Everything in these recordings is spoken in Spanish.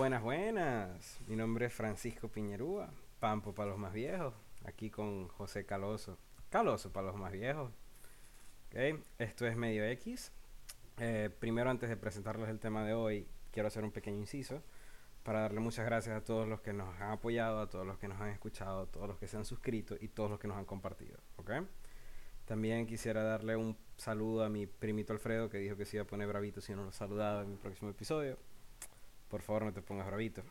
Buenas, buenas. Mi nombre es Francisco Piñerúa, Pampo para los más viejos. Aquí con José Caloso. Caloso para los más viejos. Okay. Esto es Medio X. Eh, primero, antes de presentarles el tema de hoy, quiero hacer un pequeño inciso para darle muchas gracias a todos los que nos han apoyado, a todos los que nos han escuchado, a todos los que se han suscrito y todos los que nos han compartido. ¿okay? También quisiera darle un saludo a mi primito Alfredo que dijo que se iba a poner bravito si no lo saludaba en mi próximo episodio. Por favor, no te pongas bravito.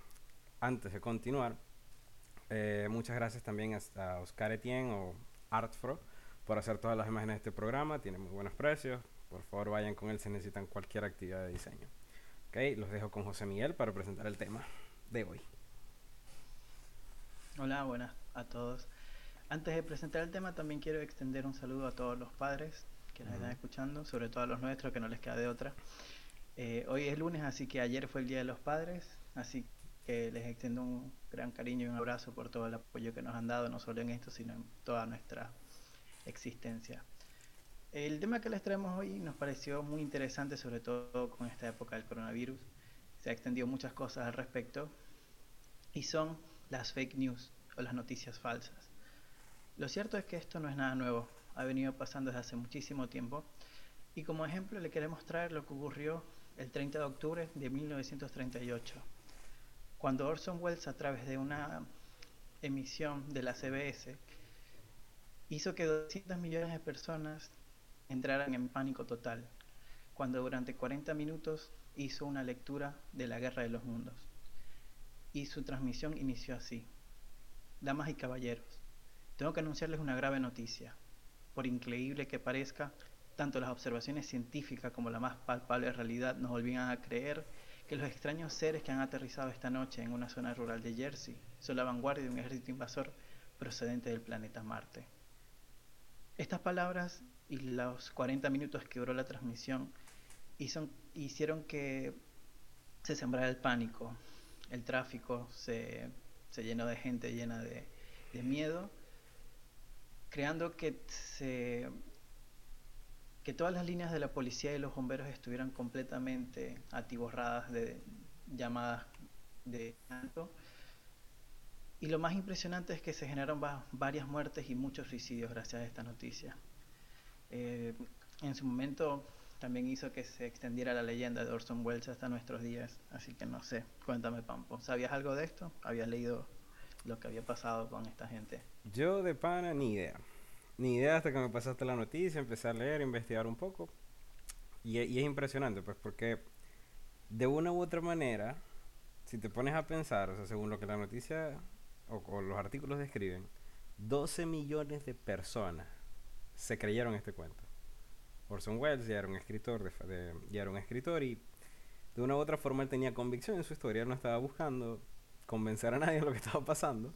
Antes de continuar, eh, muchas gracias también a, Oscar Etienne o Artfro por hacer todas las imágenes de este programa. Tiene muy buenos precios. Por favor, vayan con él si necesitan cualquier actividad de diseño. Ok, los dejo con José Miguel para presentar el tema de hoy. Hola, buenas a todos. Antes de presentar el tema, también quiero extender un saludo a todos los padres que nos están escuchando, sobre todo a los nuestros, que no les queda de otra. Eh, hoy es lunes, así que ayer fue el Día de los Padres, así que les extiendo un gran cariño y un abrazo por todo el apoyo que nos han dado, no solo en esto, sino en toda nuestra existencia. El tema que les traemos hoy nos pareció muy interesante, sobre todo con esta época del coronavirus. Se ha extendido muchas cosas al respecto y son las fake news o las noticias falsas. Lo cierto es que esto no es nada nuevo, ha venido pasando desde hace muchísimo tiempo y como ejemplo le queremos traer lo que ocurrió el 30 de octubre de 1938, cuando Orson Welles a través de una emisión de la CBS hizo que 200 millones de personas entraran en pánico total, cuando durante 40 minutos hizo una lectura de la Guerra de los Mundos. Y su transmisión inició así. Damas y caballeros, tengo que anunciarles una grave noticia. Por increíble que parezca, tanto las observaciones científicas como la más palpable realidad nos volvían a creer que los extraños seres que han aterrizado esta noche en una zona rural de Jersey son la vanguardia de un ejército invasor procedente del planeta Marte. Estas palabras y los 40 minutos que duró la transmisión hicieron que se sembrara el pánico, el tráfico se, llenó de gente llena de, de miedo, creando que se que todas las líneas de la policía y los bomberos estuvieran completamente atiborradas de llamadas de alto. Y lo más impresionante es que se generaron varias muertes y muchos suicidios gracias a esta noticia. Eh, en su momento también hizo que se extendiera la leyenda de Orson Welles hasta nuestros días, así que no sé, cuéntame Pampo, ¿sabías algo de esto? ¿Habías leído lo que había pasado con esta gente? Yo de pana ni idea. Ni idea hasta que me pasaste la noticia, empecé a leer, investigar un poco. Y, es impresionante, pues, porque de una u otra manera, si te pones a pensar, o sea, según lo que la noticia o, los artículos describen, 12 millones de personas se creyeron este cuento. Orson Welles ya era un escritor, de, ya era un escritor y de una u otra forma él tenía convicción en su historia, él no estaba buscando convencer a nadie de lo que estaba pasando.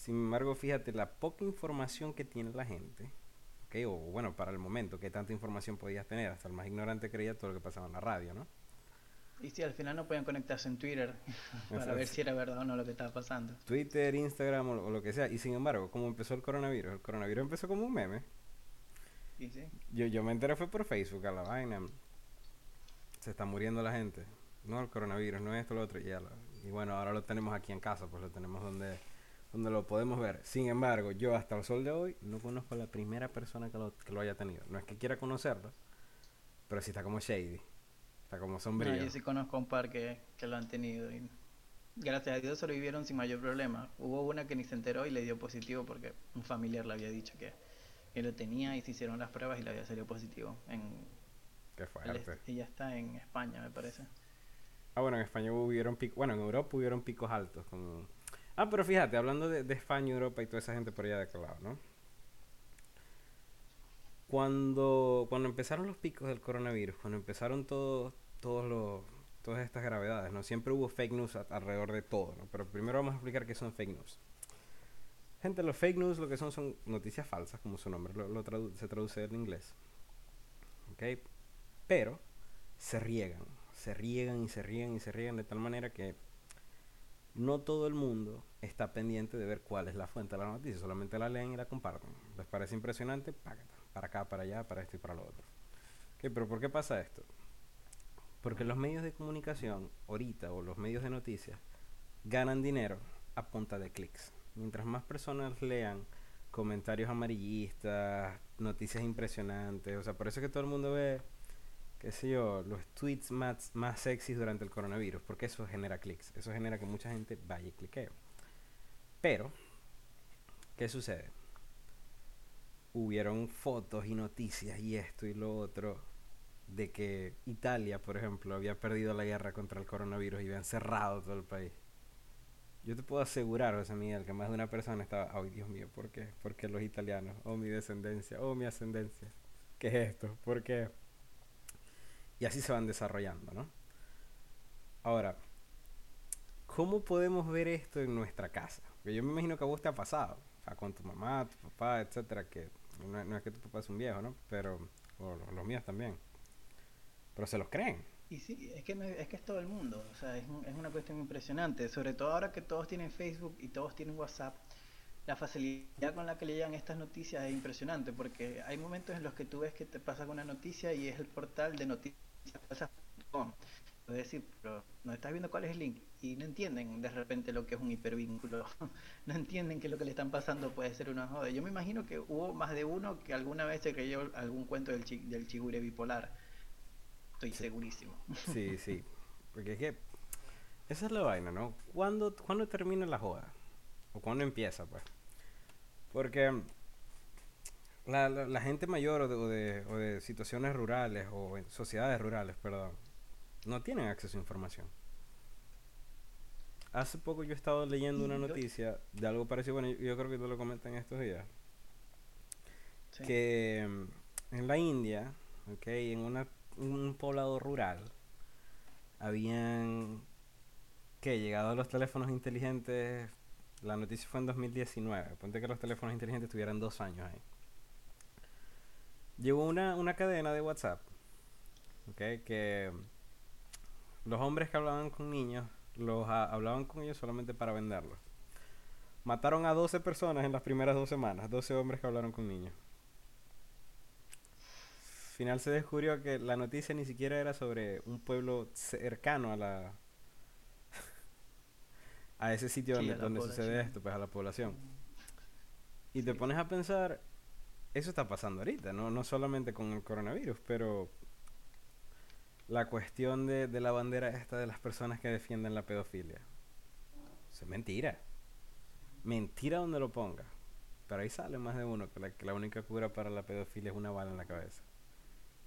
Sin embargo, fíjate la poca información que tiene la gente, ¿okay? o bueno, para el momento, que tanta información podías tener, hasta el más ignorante creía todo lo que pasaba en la radio, ¿no? Y si al final no podían conectarse en Twitter para ver si era verdad o no lo que estaba pasando. Twitter, Instagram o, lo que sea. Y sin embargo, ¿cómo empezó el coronavirus? El coronavirus empezó como un meme. ¿Y sí? Yo, yo me enteré fue por Facebook a la vaina. Se está muriendo la gente. No el coronavirus, no esto, lo otro. Y, ya y bueno, ahora lo tenemos aquí en casa, pues lo tenemos donde donde lo podemos ver. Sin embargo, yo hasta el sol de hoy no conozco a la primera persona que lo, que lo haya tenido. No es que quiera conocerlo, pero sí está como shady, está como sombrío. yo sí conozco un par que, que lo han tenido y gracias a Dios se lo vivieron sin mayor problema. Hubo una que ni se enteró y le dio positivo porque un familiar le había dicho que, que lo tenía y se hicieron las pruebas y le había salido positivo. En, Qué fuerte. Ella está en España, me parece. Ah, bueno, en España hubieron picos, bueno, en Europa hubieron picos altos, como Ah, pero fíjate, hablando de, España, Europa y toda esa gente por allá de aquel lado, ¿no? Cuando, cuando empezaron los picos del coronavirus, cuando empezaron todas estas gravedades, ¿no? Siempre hubo fake news alrededor de todo, ¿no? Pero primero vamos a explicar qué son fake news. Gente, los fake news lo que son son noticias falsas, como su nombre lo, se traduce en inglés. ¿Ok? Pero se riegan, se riegan y se riegan y se riegan de tal manera que no todo el mundo está pendiente de ver cuál es la fuente de la noticia, solamente la leen y la comparten. ¿Les parece impresionante? Para acá, para allá, para esto y para lo otro. pero ¿por qué pasa esto? Porque los medios de comunicación, ahorita, o los medios de noticias, ganan dinero a punta de clics. Mientras más personas lean comentarios amarillistas, noticias impresionantes, o sea, por eso es que todo el mundo ve, qué sé yo, los tweets más, más sexys durante el coronavirus, porque eso genera clics, eso genera que mucha gente vaya y cliquee. Pero, ¿qué sucede? Hubieron fotos y noticias y esto y lo otro de que Italia, por ejemplo, había perdido la guerra contra el coronavirus y habían cerrado todo el país. Yo te puedo asegurar, José Miguel, que más de una persona estaba, ay Dios mío, ¿por qué? ¿Por qué los italianos? Oh, mi descendencia, oh, mi ascendencia. ¿Qué es esto? ¿Por qué? Y así se van desarrollando, ¿no? Ahora, ¿cómo podemos ver esto en nuestra casa? Porque yo me imagino que a vos te ha pasado, o sea, con tu mamá, tu papá, etcétera, que no, es que tu papá es un viejo, ¿no? Pero, o los míos también. Pero se los creen. Y sí, es que, es que es todo el mundo, o sea, es, es, una cuestión impresionante, sobre todo ahora que todos tienen Facebook y todos tienen WhatsApp, la facilidad con la que le llegan estas noticias es impresionante, porque hay momentos en los que tú ves que te pasa una noticia y es el portal de Es decir, pero no estás viendo cuál es el link y no entienden de repente lo que es un hipervínculo, no entienden que lo que le están pasando puede ser una joda. Yo me imagino que hubo más de uno que alguna vez se creyó algún cuento del, chi, del chigure bipolar Estoy segurísimo. Sí, sí. Porque es que esa es la vaina, ¿no? ¿Cuándo, ¿cuándo termina la joda? ¿O cuándo empieza, pues? Porque la, la, gente mayor o de, o, de, situaciones rurales o en sociedades rurales, perdón, no tienen acceso a información. Hace poco yo he estado leyendo una noticia de algo parecido, bueno, yo creo que tú lo comentas en estos días, que mm, en la India, ok, en una un poblado rural habían que llegado a los teléfonos inteligentes la noticia fue en 2019 ponte que los teléfonos inteligentes tuvieran dos años ahí llegó una, una cadena de WhatsApp okay, que los hombres que hablaban con niños los hablaban con ellos solamente para venderlos mataron a 12 personas en las primeras dos semanas 12 hombres que hablaron con niños. Final se descubrió que la noticia ni siquiera era sobre un pueblo cercano a la a ese sitio donde, donde sucede esto, pues a la población. Y te pones a pensar, eso está pasando ahorita, ¿no? No solamente con el coronavirus, pero la cuestión de, de la bandera esta de las personas que defienden la pedofilia. es mentira. Mentira donde lo ponga. Pero ahí sale más de uno que la, que la única cura para la pedofilia es una bala en la cabeza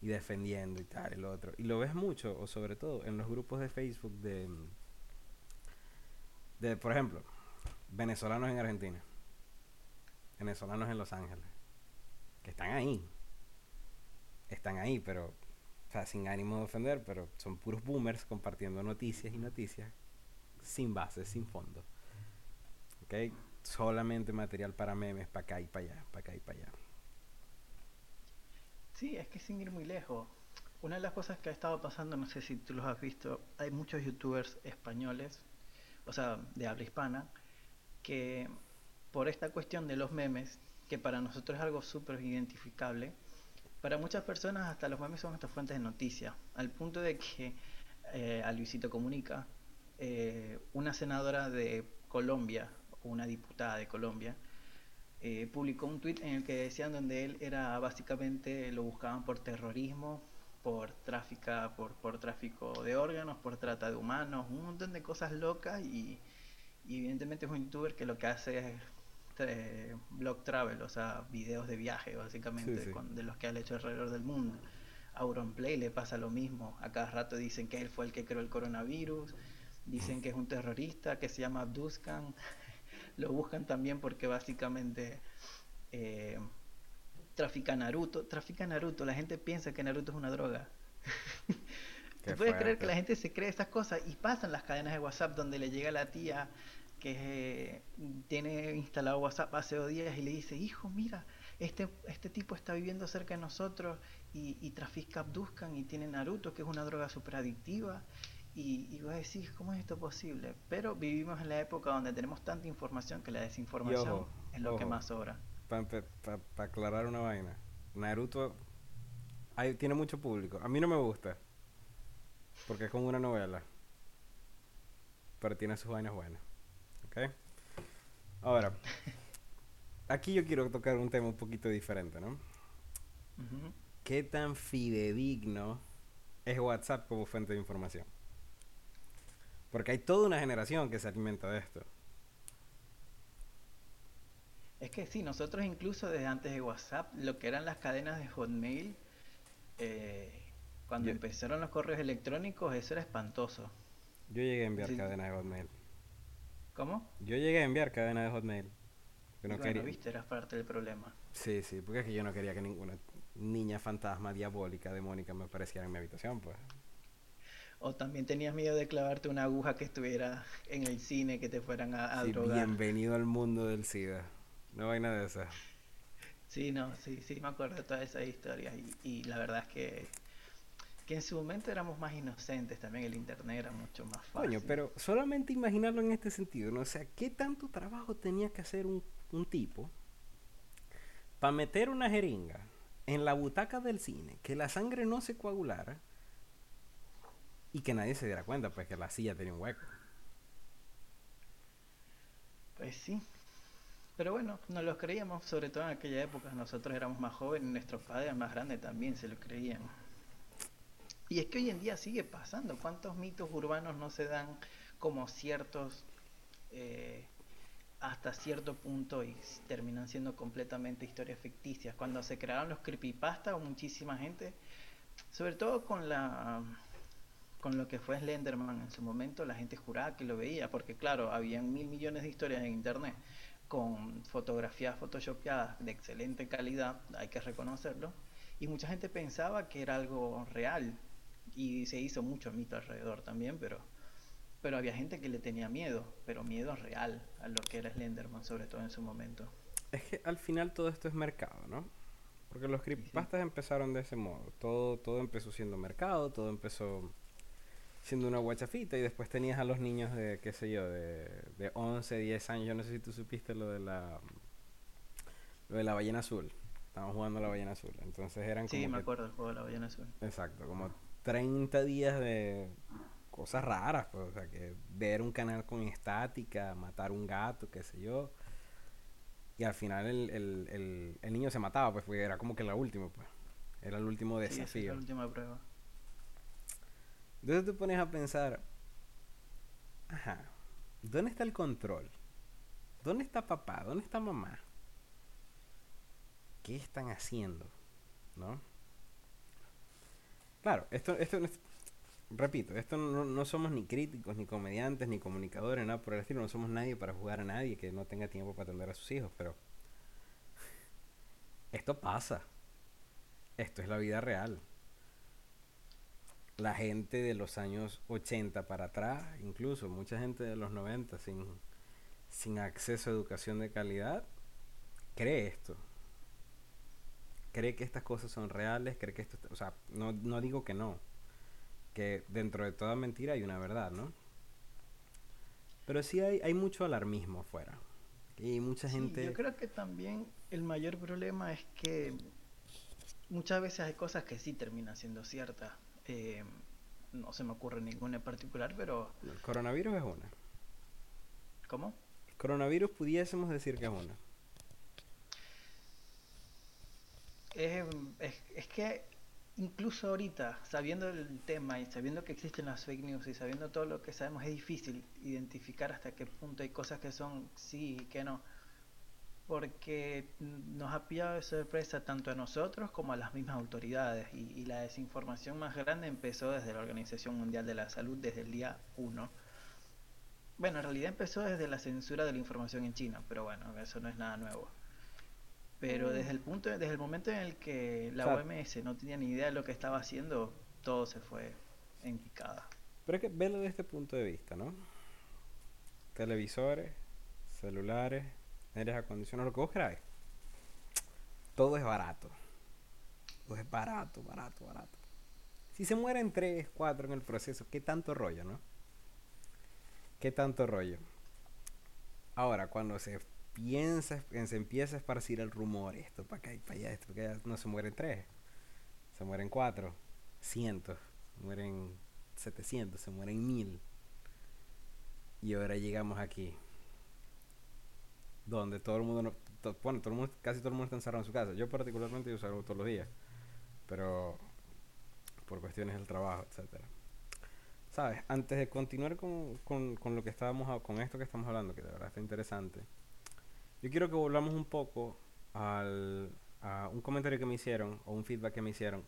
y defendiendo y tal y lo otro. Y lo ves mucho, o sobre todo en los grupos de Facebook de, de por ejemplo, venezolanos en Argentina, venezolanos en Los Ángeles, que están ahí. Están ahí, pero, o sea, sin ánimo de ofender, pero son puros boomers compartiendo noticias y noticias sin base, sin fondo. ¿Ok? Solamente material para memes, para acá y para allá, para acá y para allá. Sí, es que sin ir muy lejos. Una de las cosas que ha estado pasando, no sé si tú los has visto, hay muchos youtubers españoles, o sea, de habla hispana, que por esta cuestión de los memes, que para nosotros es algo súper identificable, para muchas personas hasta los memes son nuestras fuentes de noticias, al punto de que eh, a Luisito Comunica, eh, una senadora de Colombia, una diputada de Colombia, eh, publicó un tweet en el que decían donde él era básicamente lo buscaban por terrorismo, por tráfico, por, por tráfico de órganos, por trata de humanos, un montón de cosas locas y, evidentemente es un youtuber que lo que hace es eh, blog travel, o sea, videos de viaje básicamente de los que ha hecho alrededor del mundo. A Auronplay le pasa lo mismo, a cada rato dicen que él fue el que creó el coronavirus, dicen que es un terrorista que se llama Abduskan lo buscan también porque básicamente eh, trafica Naruto. Trafica Naruto, la gente piensa que Naruto es una droga. ¿Tú puedes creer que la gente se cree estas cosas y pasan las cadenas de WhatsApp donde le llega la tía que eh, tiene instalado WhatsApp hace dos días y le dice, hijo, mira, este, este tipo está viviendo cerca de nosotros y, y trafica Abduscan y tiene Naruto, que es una droga super adictiva y, y vos decís, ¿cómo es esto posible? Pero vivimos en la época donde tenemos tanta información que la desinformación es lo que más sobra. Para aclarar una vaina, Naruto hay, tiene mucho público. A mí no me gusta. Porque es como una novela. Pero tiene sus vainas buenas. ¿Ok? Ahora, aquí yo quiero tocar un tema un poquito diferente, ¿no? ¿Qué tan fidedigno es WhatsApp como fuente de información? Porque hay toda una generación que se alimenta de esto. Es que sí, nosotros incluso desde antes de WhatsApp, lo que eran las cadenas de Hotmail, eh, cuando empezaron los correos electrónicos, eso era espantoso. Yo llegué a enviar cadenas de Hotmail. ¿Cómo? Yo llegué a enviar cadenas de Hotmail. No bueno, viste, eras parte del problema. Sí, sí, porque es que yo no quería que ninguna niña fantasma, diabólica, demónica me apareciera en mi habitación, pues. O también tenías miedo de clavarte una aguja que estuviera en el cine, que te fueran a, sí, Bienvenido al mundo del SIDA. No hay nada de eso. Sí, no, sí, sí, me acuerdo de todas esas historias. Y, la verdad es que, que en su momento éramos más inocentes también. El internet era mucho más fácil. Coño, pero solamente imaginarlo en este sentido, ¿no? O sea, ¿qué tanto trabajo tenía que hacer un, un tipo para meter una jeringa en la butaca del cine, que la sangre no se coagulara y que nadie se diera cuenta, pues que la silla tenía un hueco? Pues sí, pero bueno, no lo creíamos, sobre todo en aquella época. Nosotros éramos más jóvenes, nuestros padres más grandes también se lo creían. Y es que hoy en día sigue pasando. ¿Cuántos mitos urbanos no se dan como ciertos eh, hasta cierto punto y terminan siendo completamente historias ficticias? Cuando se crearon los creepypasta, muchísima gente, sobre todo con la con lo que fue Slenderman en su momento, la gente juraba que lo veía, porque claro, había mil millones de historias en internet con fotografías photoshopeadas de excelente calidad, hay que reconocerlo, y mucha gente pensaba que era algo real y se hizo mucho mito alrededor también, pero pero había gente que le tenía miedo, pero miedo real a lo que era Slenderman, sobre todo en su momento. Es que al final todo esto es mercado, ¿no? Porque los creepypastas empezaron de ese modo. Todo, todo empezó siendo mercado, todo empezó siendo una guachafita y después tenías a los niños de, qué sé yo, de, de 11, 10 años. Yo no sé si tú supiste lo de la lo de la ballena azul. Estábamos jugando a la ballena azul. Entonces eran como. Sí, me acuerdo del juego de la ballena azul. Exacto, como 30 días de cosas raras, pues. O sea, que ver un canal con estática, matar un gato, qué sé yo. Y al final el, el, el, el niño se mataba, pues, porque era como que la última, pues. Era el último desafío. Sí, la última prueba. Entonces te pones a pensar, ajá, ¿dónde está el control? ¿Dónde está papá? ¿Dónde está mamá? ¿Qué están haciendo? ¿No? Claro, esto, esto repito, esto no, no, somos ni críticos, ni comediantes, ni comunicadores, nada por el estilo, no somos nadie para jugar a nadie que no tenga tiempo para atender a sus hijos, pero esto pasa. Esto es la vida real la gente de los años 80 para atrás, incluso mucha gente de los 90 sin, sin acceso a educación de calidad, cree esto. Cree que estas cosas son reales, cree que esto, o sea, no, no digo que no, que dentro de toda mentira hay una verdad, ¿no? Pero sí hay, hay mucho alarmismo afuera. Y mucha gente... Yo creo que también el mayor problema es que muchas veces hay cosas que sí terminan siendo ciertas eh, no se me ocurre ninguna en particular, pero... El coronavirus es una. ¿Cómo? El coronavirus pudiésemos decir que es una. Es, que incluso ahorita, sabiendo el tema y sabiendo que existen las fake news y sabiendo todo lo que sabemos, es difícil identificar hasta qué punto hay cosas que son sí y que no porque nos ha pillado de sorpresa tanto a nosotros como a las mismas autoridades y, la desinformación más grande empezó desde la Organización Mundial de la Salud desde el día 1. Bueno, en realidad empezó desde la censura de la información en China, pero bueno, eso no es nada nuevo. Pero desde el punto, desde el momento en el que la OMS no tenía ni idea de lo que estaba haciendo, todo se fue en picada. Pero es que verlo desde este punto de vista, ¿no? Televisores, celulares, aires acondicionados, lo que vos queráis. Todo es barato. Todo es barato, barato, barato. Si se mueren tres, cuatro en el proceso, ¿qué tanto rollo, no? ¿Qué tanto rollo? Ahora, cuando se piensa, se empieza a esparcir el rumor, esto para acá y para allá, esto para allá, no se mueren tres, se mueren cuatro, cientos, mueren 700, se mueren 1000. Y ahora llegamos aquí. Donde todo el mundo, bueno, todo el mundo, casi todo el mundo está encerrado en su casa. Yo particularmente yo salgo todos los días. Pero por cuestiones del trabajo, etcétera. ¿Sabes? Antes de continuar con, con, con lo que estábamos, con esto que estamos hablando, que de verdad está interesante, yo quiero que volvamos un poco al, a un comentario que me hicieron, o un feedback que me hicieron,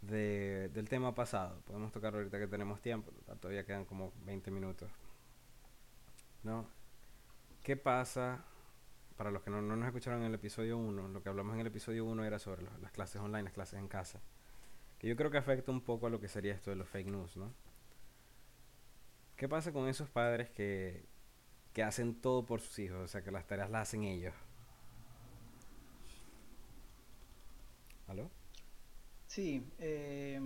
de, del tema pasado. Podemos tocarlo ahorita que tenemos tiempo, todavía quedan como 20 minutos. ¿No? ¿Qué pasa? Para los que no, no nos escucharon en el episodio 1, lo que hablamos en el episodio 1 era sobre las clases online, las clases en casa. Que yo creo que afecta un poco a lo que sería esto de los fake news, ¿no? ¿Qué pasa con esos padres que, que hacen todo por sus hijos? O sea, que las tareas las hacen ellos. ¿Aló? Sí, eh,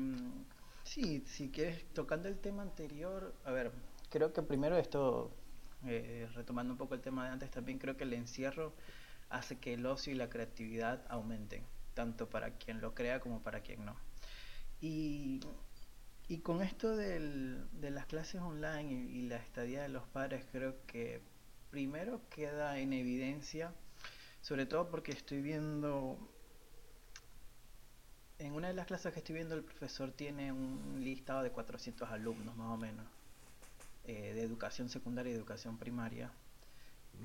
sí, si quieres, tocando el tema anterior, a ver, creo que primero esto, eh, retomando un poco el tema de antes, también creo que el encierro hace que el ocio y la creatividad aumenten, tanto para quien lo crea como para quien no. Y, y con esto del, de las clases online y, y la estadía de los padres, creo que primero queda en evidencia, sobre todo porque estoy viendo en una de las clases que estoy viendo, el profesor tiene un listado de 400 alumnos, más o menos, eh, de educación secundaria y educación primaria,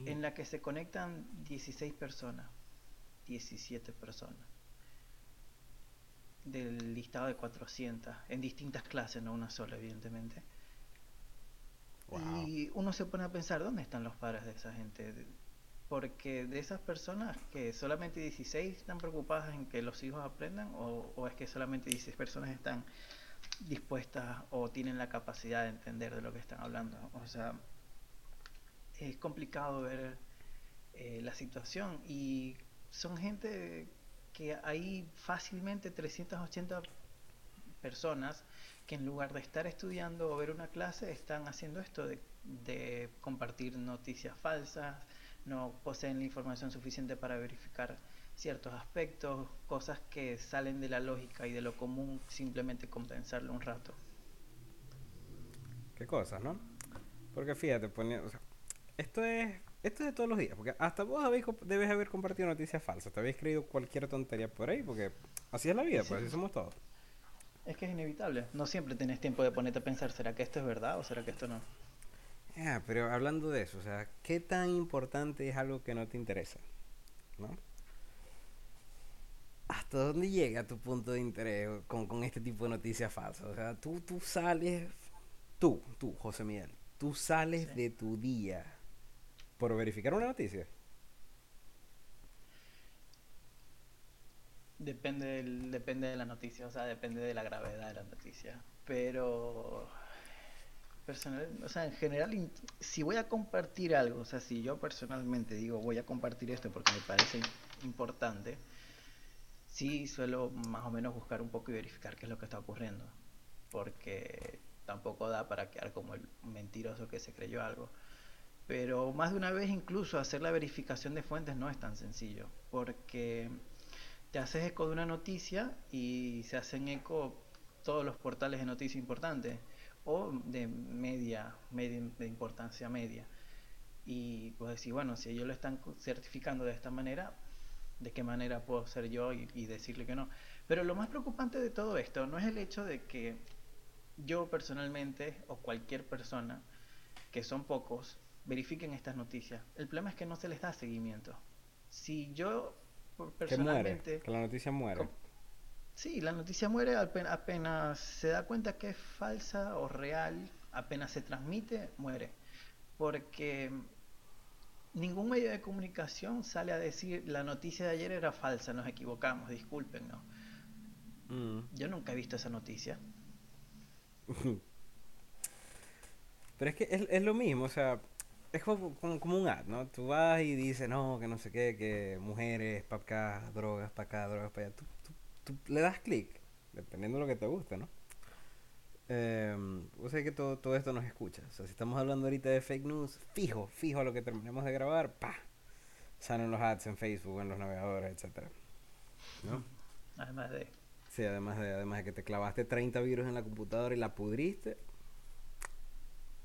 en la que se conectan 16 personas, 17 personas, del listado de 400, en distintas clases, no una sola, evidentemente. Y uno se pone a pensar, ¿dónde están los padres de esa gente? porque de esas personas que solamente 16 están preocupadas en que los hijos aprendan o, es que solamente 16 personas están dispuestas o tienen la capacidad de entender de lo que están hablando. O sea, es complicado ver eh, la situación y son gente que hay fácilmente 380 personas que en lugar de estar estudiando o ver una clase están haciendo esto de, de compartir noticias falsas, no poseen la información suficiente para verificar ciertos aspectos, cosas que salen de la lógica y de lo común, simplemente compensarlo un rato. ¿Qué cosas, no? Porque fíjate, esto es esto es de todos los días, porque hasta vos habéis, debes haber compartido noticias falsas, te habéis creído cualquier tontería por ahí, porque así es la vida, pues así somos todos. Es que es inevitable, no siempre tienes tiempo de ponerte a pensar, ¿será que esto es verdad o será que esto no? Ah, pero hablando de eso, o sea, ¿qué tan importante es algo que no te interesa? ¿No? ¿Hasta dónde llega tu punto de interés con, con este tipo de noticias falsas? O sea, tú, tú sales, tú, tú, José Miguel, tú sales de tu día por verificar una noticia. Depende, depende de la noticia, o sea, depende de la gravedad de la noticia. Pero personal, o sea, en general, si voy a compartir algo, o sea, si yo personalmente digo voy a compartir esto porque me parece importante, sí suelo más o menos buscar un poco y verificar qué es lo que está ocurriendo, porque tampoco da para quedar como el mentiroso que se creyó algo. Pero más de una vez incluso hacer la verificación de fuentes no es tan sencillo, porque te haces eco de una noticia y se hacen eco todos los portales de noticias importantes o de media, media de importancia media. Y pues decir, bueno, si ellos lo están certificando de esta manera, ¿de qué manera puedo ser yo y, decirle que no? Pero lo más preocupante de todo esto no es el hecho de que yo personalmente o cualquier persona, que son pocos, verifiquen estas noticias. El problema es que no se les da seguimiento. Si yo personalmente... Que, la noticia muere. Sí, la noticia muere apenas se da cuenta que es falsa o real, apenas se transmite, muere. Porque ningún medio de comunicación sale a decir la noticia de ayer era falsa, nos equivocamos, discúlpenos. Mm. Yo nunca he visto esa noticia. Pero es que es, lo mismo, o sea, es como, como, un ad, ¿no? Tú vas y dices, no, que no sé qué, que mujeres, para acá, drogas, para acá, drogas, para allá. Tú, tú le das clic, dependiendo de lo que te guste, ¿no? Eh, vos sabés que todo, todo esto nos escucha. O sea, si estamos hablando ahorita de fake news, fijo, fijo a lo que terminemos de grabar, pa, salen los ads en Facebook, en los navegadores, etcétera. ¿No? Además de. Sí, además de, además de que te clavaste 30 virus en la computadora y la pudriste.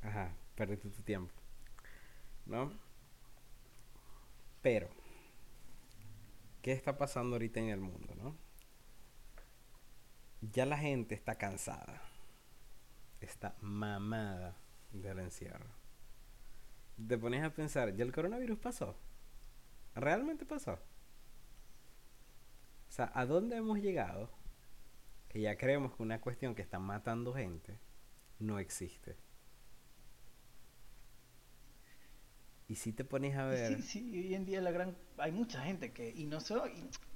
Ajá, perdiste tu tiempo. ¿No? Pero, ¿qué está pasando ahorita en el mundo, no? Ya la gente está cansada. Está mamada del encierro. Te pones a pensar, ¿ya el coronavirus pasó? ¿Realmente pasó? O sea, ¿a dónde hemos llegado? Que ya creemos que una cuestión que está matando gente no existe. Y si te pones a ver... Sí, sí, hoy en día la gran... hay mucha gente que... Y no solo...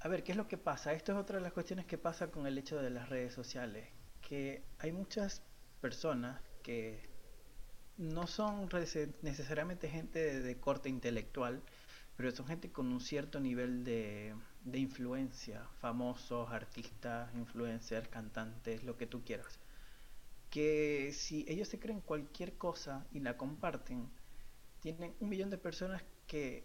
A ver, ¿qué es lo que pasa? Esto es otra de las cuestiones que pasa con el hecho de las redes sociales. Que hay muchas personas que no son necesariamente gente de, de corte intelectual, pero son gente con un cierto nivel de, de influencia, famosos, artistas, influencers, cantantes, lo que tú quieras. Que si ellos se creen cualquier cosa y la comparten, tienen un millón de personas que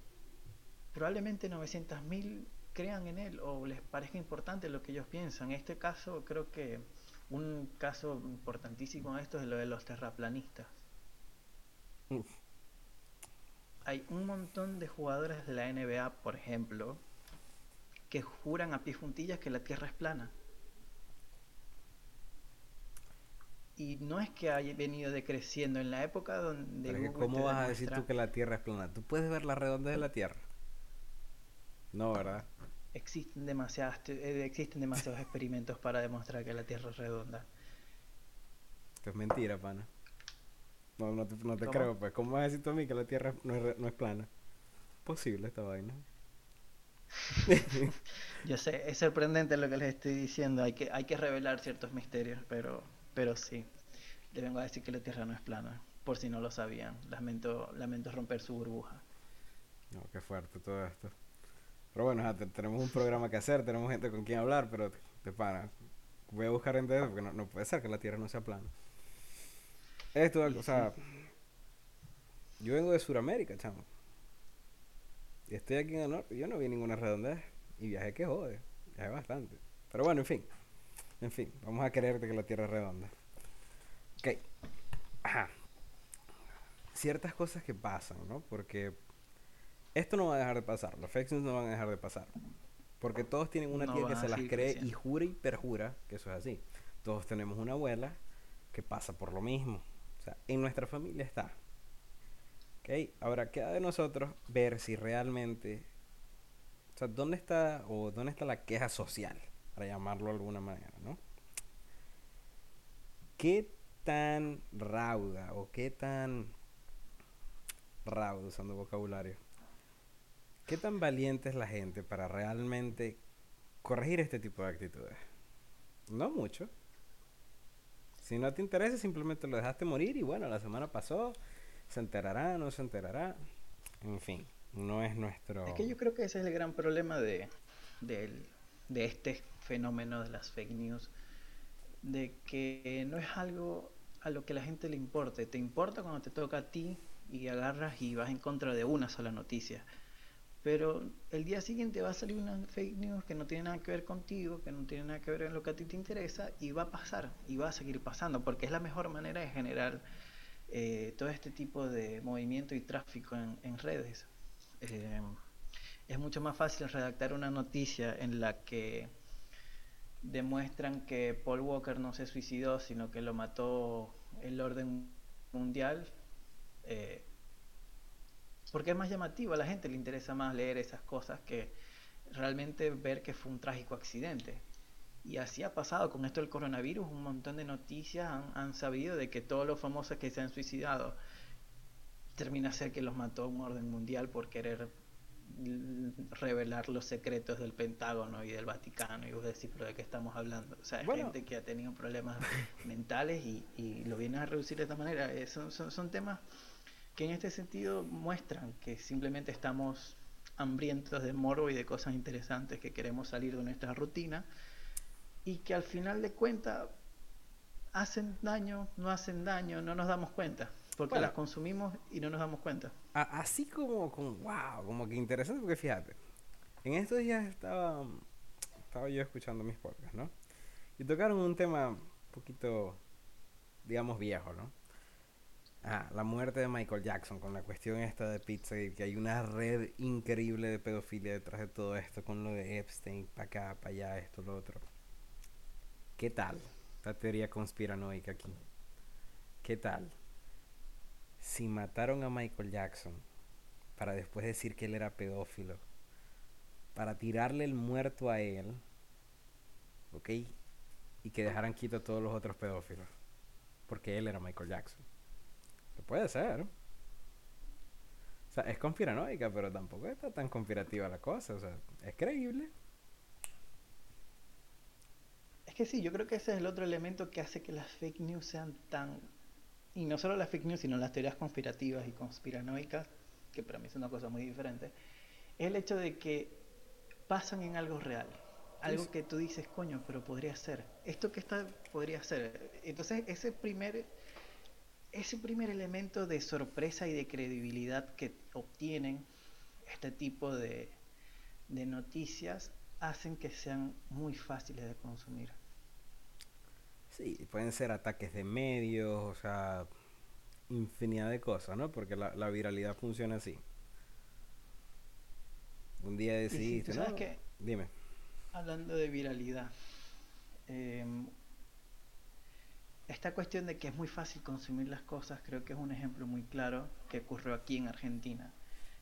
probablemente 900.000 crean en él o les parezca importante lo que ellos piensan. En este caso, creo que un caso importantísimo de esto es lo de los terraplanistas. Hay un montón de jugadores de la NBA, por ejemplo, que juran a pie juntillas que la Tierra es plana. Y no es que haya venido decreciendo en la época donde... ¿Cómo vas a decir tú que la Tierra es plana? ¿Tú puedes ver la redondez de la Tierra? No, ¿verdad? Existen, demasiadas, eh, existen demasiados experimentos para demostrar que la Tierra es redonda. Esto es mentira, pana. No, no te, no te creo, pues. ¿Cómo vas a decir tú a mí que la Tierra no es, no es plana? Posible esta vaina. Yo sé, es sorprendente lo que les estoy diciendo. Hay que, hay que revelar ciertos misterios, pero pero sí, le vengo a decir que la Tierra no es plana, por si no lo sabían. Lamento, lamento romper su burbuja. No, qué fuerte todo esto. Pero bueno, tenemos un programa que hacer, tenemos gente con quien hablar, pero te, para. Voy a buscar de eso porque no, puede ser que la Tierra no sea plana. Esto, o sea, yo vengo de Sudamérica, chamo. Y estoy aquí en el norte. Yo no vi ninguna redondez. Y viajé que jode. Viajé bastante. Pero bueno, en fin. En fin, vamos a creerte que la Tierra es redonda. Ok. Ajá. Ciertas cosas que pasan, ¿no? Porque esto no va a dejar de pasar. Los fake news no van a dejar de pasar. Porque todos tienen una tía que se las cree y jura y perjura que eso es así. Todos tenemos una abuela que pasa por lo mismo. O sea, en nuestra familia está. ¿Ok? Ahora queda de nosotros ver si realmente... O sea, ¿dónde está o dónde está la queja social? Llamarlo de alguna manera, ¿no? ¿Qué tan rauda o qué tan rauda usando vocabulario? ¿Qué tan valiente es la gente para realmente corregir este tipo de actitudes? No mucho. Si no te interesa, simplemente lo dejaste morir y bueno, la semana pasó, se enterará, no se enterará. En fin, no es nuestro... Es que yo creo que ese es el gran problema de, de, de este fenómeno de las fake news, de que no es algo a lo que la gente le importe. Te importa cuando te toca a ti y agarras y vas en contra de una sola noticia. Pero el día siguiente va a salir una fake news que no tiene nada que ver contigo, que no tiene nada que ver en lo que a ti te interesa y va a pasar y va a seguir pasando porque es la mejor manera de generar eh, todo este tipo de movimiento y tráfico en, redes. Eh, es mucho más fácil redactar una noticia en la que demuestran que Paul Walker no se suicidó, sino que lo mató el orden mundial. Eh, porque es más llamativo, a la gente le interesa más leer esas cosas que realmente ver que fue un trágico accidente. Y así ha pasado con esto del coronavirus, un montón de noticias han, han sabido de que todos los famosos que se han suicidado termina ser que los mató un orden mundial por querer revelar los secretos del Pentágono y del Vaticano y vos decís, pero de qué estamos hablando. O sea, gente que ha tenido problemas mentales y, y, lo vienen a reducir de esta manera. Eh, son, son, temas que en este sentido muestran que simplemente estamos hambrientos de morbo y de cosas interesantes que queremos salir de nuestra rutina y que al final de cuentas hacen daño, no hacen daño, no nos damos cuenta. Porque las consumimos y no nos damos cuenta. Así como, como, wow, como que interesante, porque fíjate, en estos días estaba, estaba yo escuchando mis podcasts, ¿no? Y tocaron un tema un poquito, digamos, viejo, ¿no? Ah, la muerte de Michael Jackson con la cuestión esta de pizza y que hay una red increíble de pedofilia detrás de todo esto con lo de Epstein, para acá, para allá, esto, lo otro. ¿Qué tal la teoría conspiranoica aquí? ¿Qué tal? Si mataron a Michael Jackson para después decir que él era pedófilo, para tirarle el muerto a él, ¿ok? Y que dejaran quito a todos los otros pedófilos, porque él era Michael Jackson. puede ser. O sea, es conspiranoica, pero tampoco está tan conspirativa la cosa. O sea, es creíble. Es que sí, yo creo que ese es el otro elemento que hace que las fake news sean tan... Y no solo las fake news, sino las teorías conspirativas y conspiranoicas, que para mí es una cosa muy diferente, es el hecho de que pasan en algo real. Algo que tú dices, coño, pero podría ser. Esto que está podría ser. Entonces, ese primer, ese primer elemento de sorpresa y de credibilidad que obtienen este tipo de, de noticias hacen que sean muy fáciles de consumir. Sí, pueden ser ataques de medios, o sea, infinidad de cosas, ¿no? Porque la, la viralidad funciona así. Un día decidiste, ¿sabes qué? Dime. Hablando de viralidad, em, esta cuestión de que es muy fácil consumir las cosas, creo que es un ejemplo muy claro que ocurrió aquí en Argentina.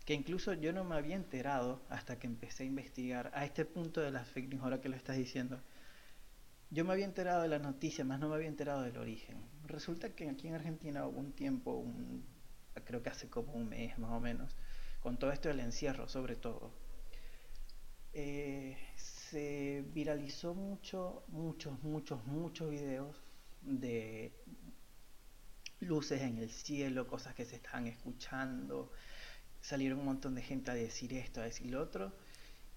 Que incluso yo no me había enterado hasta que empecé a investigar a este punto de las fake news, ahora que lo estás diciendo. Yo me había enterado de la noticia, más no me había enterado del origen. Resulta que aquí en Argentina hubo un tiempo, creo que hace como un mes más o menos, con todo esto del encierro sobre todo, eh, se viralizó mucho, muchos, muchos, muchos videos de luces en el cielo, cosas que se estaban escuchando. Salieron un montón de gente a decir esto, a decir lo otro.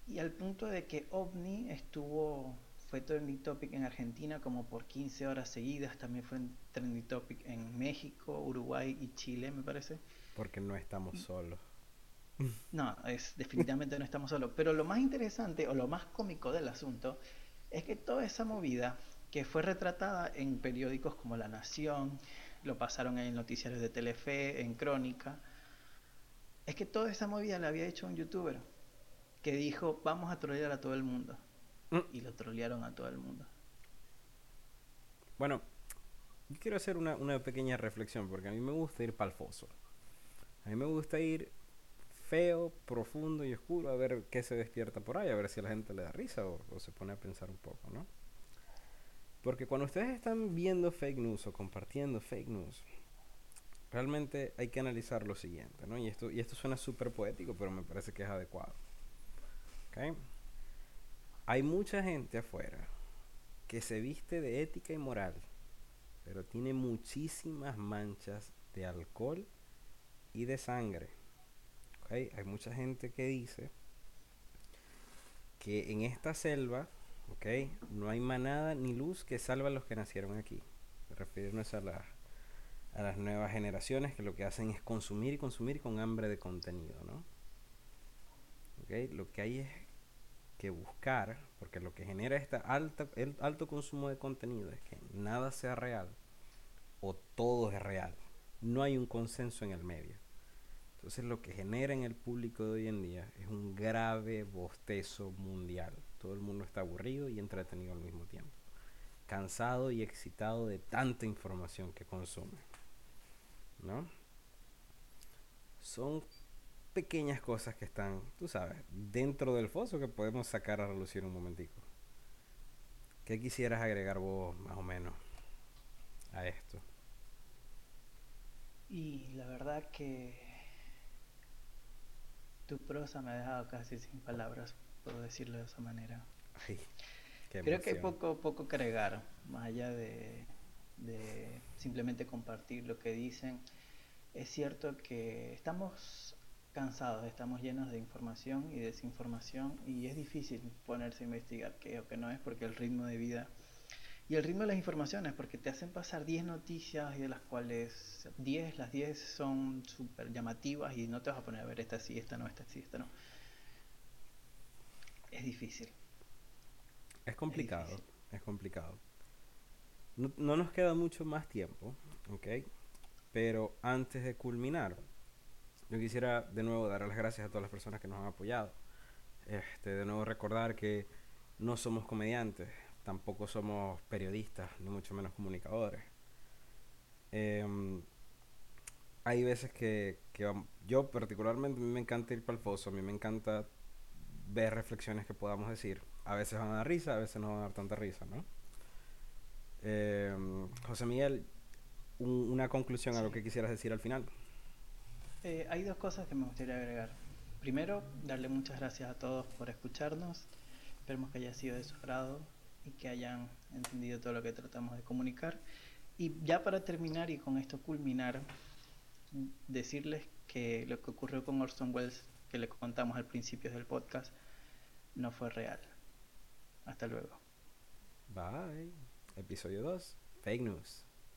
Y al punto de que OVNI estuvo, fue trending topic en Argentina como por 15 horas seguidas. También fue trending topic en México, Uruguay y Chile, me parece. Porque no estamos solos. No, es, definitivamente no estamos solos. Pero lo más interesante o lo más cómico del asunto es que toda esa movida que fue retratada en periódicos como La Nación, lo pasaron en noticiarios de Telefe, en Crónica, es que toda esa movida la había hecho un youtuber que dijo vamos a trolear a todo el mundo. Y lo trolearon a todo el mundo. Bueno, yo quiero hacer una, una pequeña reflexión porque a mí me gusta ir para el foso. A mí me gusta ir feo, profundo y oscuro, a ver qué se despierta por ahí, a ver si a la gente le da risa o, se pone a pensar un poco, ¿no? Porque cuando ustedes están viendo fake news o compartiendo fake news, realmente hay que analizar lo siguiente, ¿no? Y esto, y esto suena súper poético, pero me parece que es adecuado. ¿Ok? Hay mucha gente afuera que se viste de ética y moral, pero tiene muchísimas manchas de alcohol y de sangre. Hay mucha gente que dice que en esta selva, ¿okay? No hay manada ni luz que salva a los que nacieron aquí. Refiriéndose a, a las nuevas generaciones que lo que hacen es consumir y consumir con hambre de contenido, ¿no? ¿Okay? Lo que hay es que buscar, porque lo que genera este alta, el alto consumo de contenido es que nada sea real o todo es real. No hay un consenso en el medio. Entonces lo que genera en el público de hoy en día es un grave bostezo mundial. Todo el mundo está aburrido y entretenido al mismo tiempo. Cansado y excitado de tanta información que consume. ¿No? Son pequeñas cosas que están, tú sabes, dentro del foso que podemos sacar a relucir un momentico. ¿Qué quisieras agregar vos más o menos a esto? Y la verdad que tu prosa me ha dejado casi sin palabras, puedo decirlo de esa manera. Creo que hay poco, poco que agregar, más allá de, simplemente compartir lo que dicen. Es cierto que estamos cansados, estamos llenos de información y desinformación y es difícil ponerse a investigar qué o qué no es porque el ritmo de vida y el ritmo de las informaciones, porque te hacen pasar 10 noticias y de las cuales 10, las 10 son súper llamativas y no te vas a poner a ver esta sí, esta no, esta sí, esta no. Es difícil. Es complicado, es, complicado. no, no nos queda mucho más tiempo, ¿ok? Pero antes de culminar, yo quisiera de nuevo dar las gracias a todas las personas que nos han apoyado. Este, de nuevo recordar que no somos comediantes, tampoco somos periodistas, ni mucho menos comunicadores. Em, hay veces que, que yo particularmente a mí me encanta ir para el foso, a mí me encanta ver reflexiones que podamos decir. A veces van a dar risa, a veces no van a dar tanta risa, ¿no? Em, José Miguel, una conclusión a lo que quisieras decir al final. Eh, hay dos cosas que me gustaría agregar. Primero, darle muchas gracias a todos por escucharnos. Esperemos que haya sido de su agrado y que hayan entendido todo lo que tratamos de comunicar. Y ya para terminar y con esto culminar, decirles que lo que ocurrió con Orson Welles, que le contamos al principio del podcast, no fue real. Hasta luego. Bye. Episodio 2. Fake news.